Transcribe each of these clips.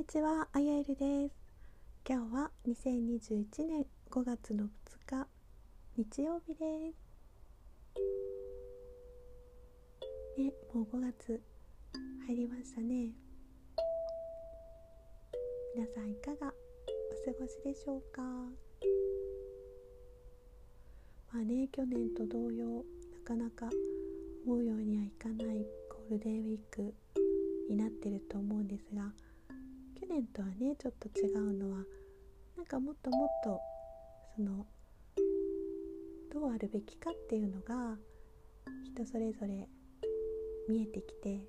にちは、あやえるです。今日は2021年5月の2日、日曜日です。ね、もう5月入りましたね。皆さんいかがお過ごしでしょうか？まあね、去年と同様、なかなか思うようにはいかないゴールデンウィークになってると思うんですが去年とはねちょっと違うのはなんかもっともっとそのどうあるべきかっていうのが人それぞれ見えてきてい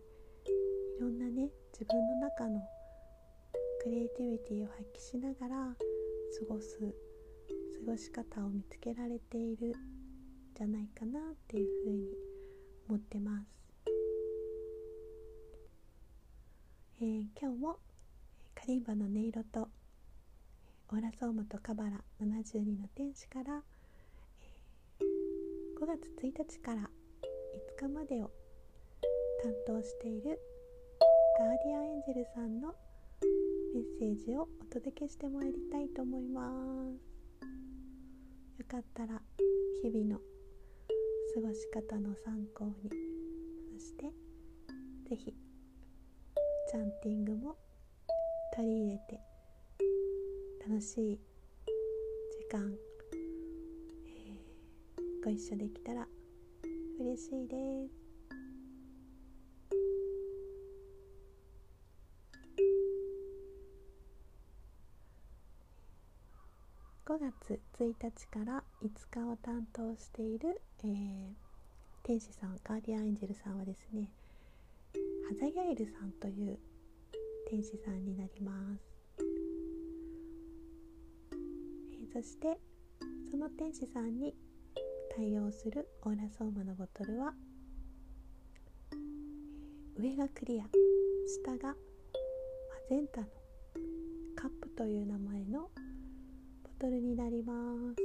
ろんなね自分の中のクリエイティビティを発揮しながら過ごす過ごし方を見つけられているんじゃないかなっていうふうに思ってます。えー、今日もカリンバの音色とオーラソーマとカバラ72の天使から、5月1日から5日までを担当しているガーディアンエンジェルさんのメッセージをお届けしてまいりたいと思います。よかったら日々の過ごし方の参考にそして是非チャンティングも取り入れて楽しい時間、えー、ご一緒できたら嬉しいです。5月1日から5日を担当している、えー、天使さんガーディアンエンジェルさんはですねハザヤエルさんという天使さんになります、えー、そしてその天使さんに対応するオーラソーマのボトルは、上がクリア下がマゼンタのカップという名前のボトルになります。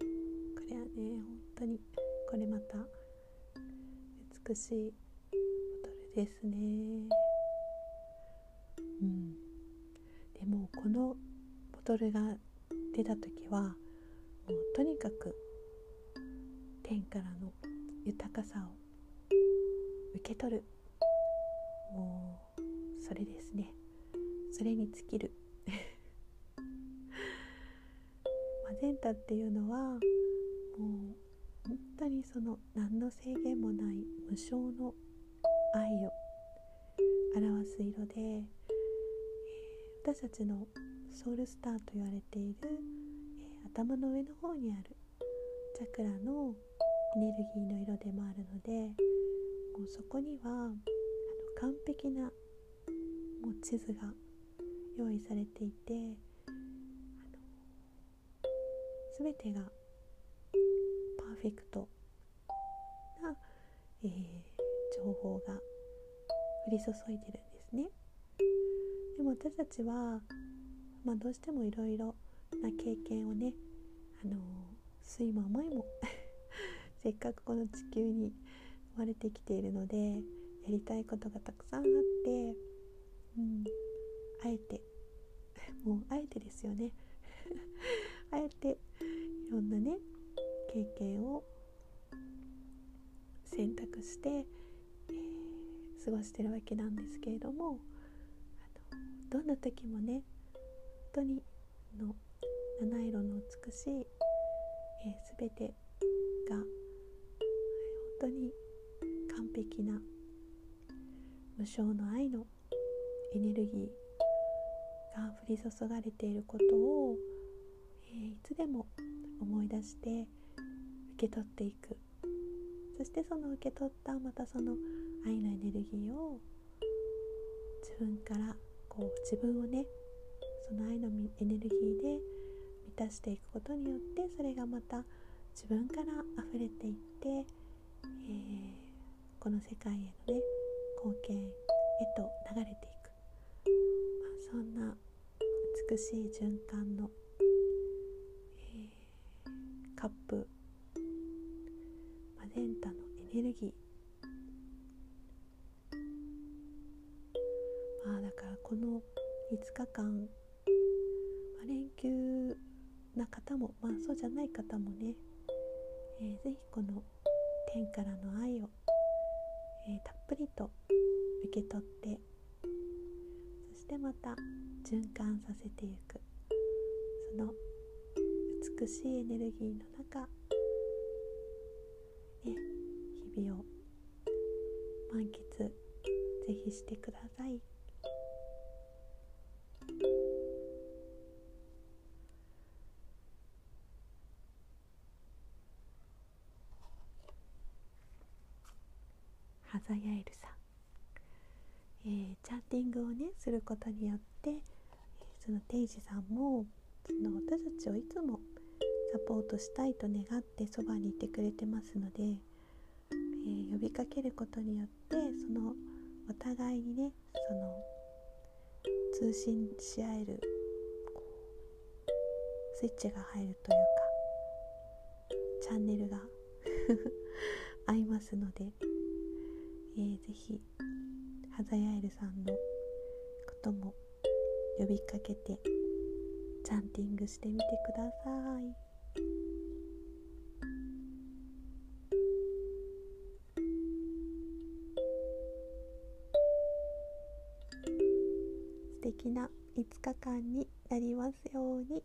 これはね本当にこれまた美しいですね。うん。でもこのボトルが出た時はもうとにかく天からの豊かさを受け取る。もうそれですね。それに尽きる。マゼンタっていうのはもう本当にその何の制限もない無償の愛を表す色で、私たちのソウルスターと言われている、え、頭の上の方にあるチャクラのエネルギーの色でもあるのでもうそこにはあの完璧なもう地図が用意されていて全てがパーフェクトな、えー、情報が降り注いでるんですね。でも私たちは、まあ、どうしてもいろいろな経験をね、あの酸いも甘いもせっかくこの地球に生まれてきているのでやりたいことがたくさんあって、うん、あえて もうあえてですよね あえていろんなね経験を選択して、過ごしてるわけなんですけれどもあのどんな時もね本当にの七色の美しい、えー、全てが、本当に完璧な無償の愛のエネルギーが降り注がれていることを、えー、いつでも思い出して受け取っていく。そしてその受け取ったまたその愛のエネルギーを自分からこう自分をねその愛のエネルギーで満たしていくことによってそれがまた自分から溢れていって、えー、この世界へのね貢献へと流れていく、まあ、そんな美しい循環の、えー、カップマゼンタのエネルギーこの5日間、ま、連休な方もまあそうじゃない方もね、えー、ぜひこの天からの愛を、えー、たっぷりと受け取ってそしてまた循環させていくその美しいエネルギーの中、ね、日々を満喫ぜひしてください。ハザヤエルさん、えー、チャーティングをねすることによって、そのテイジさんもその私たちをいつもサポートしたいと願ってそばにいてくれてますので、えー、呼びかけることによってそのお互いにねその通信し合えるスイッチが入るというかチャンネルが 合いますのでえー、ぜひハザヤエルさんのことも呼びかけてチャンティングしてみてください。素敵な5日間になりますように。